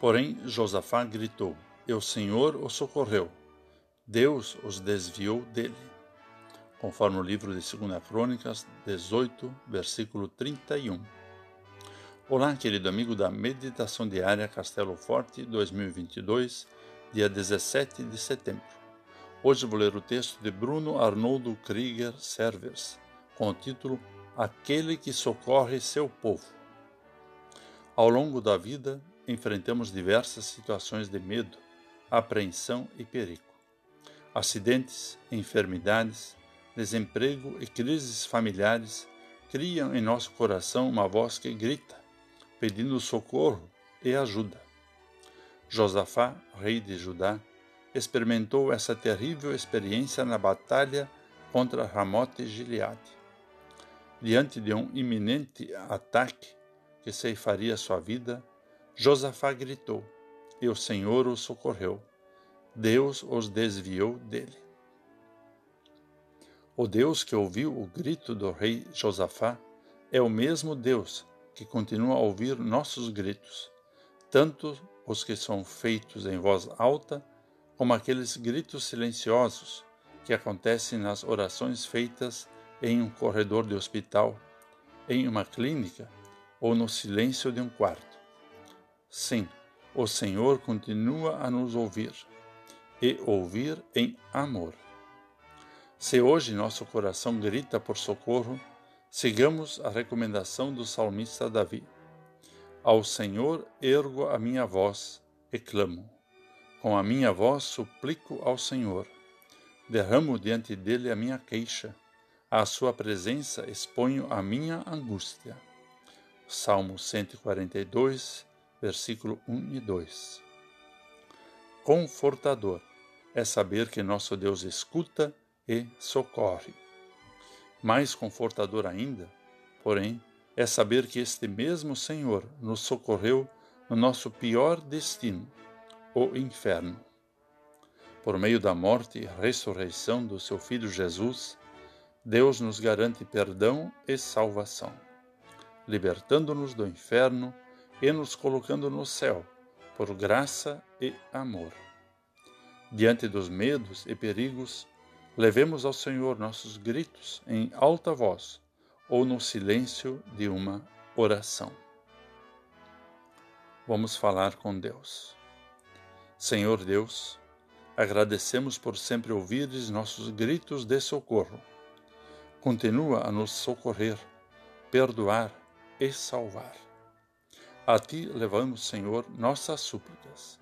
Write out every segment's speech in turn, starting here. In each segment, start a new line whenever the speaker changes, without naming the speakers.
Porém, Josafá gritou: E o Senhor o socorreu. Deus os desviou dele. Conforme o livro de 2 Crônicas 18, versículo 31. Olá, querido amigo da Meditação Diária Castelo Forte 2022, dia 17 de setembro. Hoje vou ler o texto de Bruno Arnoldo Krieger Servers, com o título Aquele que socorre seu povo. Ao longo da vida, enfrentamos diversas situações de medo, apreensão e perigo. Acidentes, enfermidades, desemprego e crises familiares criam em nosso coração uma voz que grita, pedindo socorro e ajuda. Josafá, rei de Judá, experimentou essa terrível experiência na batalha contra Ramote e Gileade. Diante de um iminente ataque que ceifaria sua vida, Josafá gritou, e o Senhor o socorreu. Deus os desviou dele. O Deus que ouviu o grito do rei Josafá é o mesmo Deus que continua a ouvir nossos gritos, tanto os que são feitos em voz alta, como aqueles gritos silenciosos que acontecem nas orações feitas em um corredor de hospital, em uma clínica ou no silêncio de um quarto. Sim, o Senhor continua a nos ouvir e ouvir em amor. Se hoje nosso coração grita por socorro, sigamos a recomendação do salmista Davi. Ao Senhor ergo a minha voz e clamo. Com a minha voz suplico ao Senhor. Derramo diante dele a minha queixa. À sua presença exponho a minha angústia. Salmo 142, versículo 1 e 2. Confortador é saber que nosso Deus escuta e socorre. Mais confortador ainda, porém, é saber que este mesmo Senhor nos socorreu no nosso pior destino, o inferno. Por meio da morte e ressurreição do seu Filho Jesus, Deus nos garante perdão e salvação, libertando-nos do inferno e nos colocando no céu, por graça e amor. Diante dos medos e perigos, levemos ao Senhor nossos gritos em alta voz ou no silêncio de uma oração. Vamos falar com Deus. Senhor Deus, agradecemos por sempre ouvires nossos gritos de socorro. Continua a nos socorrer, perdoar e salvar. A ti levamos, Senhor, nossas súplicas.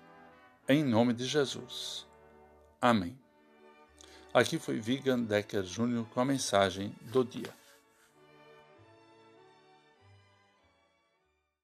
Em nome de Jesus. Amém. Aqui foi Vigan Decker Jr. com a mensagem do dia.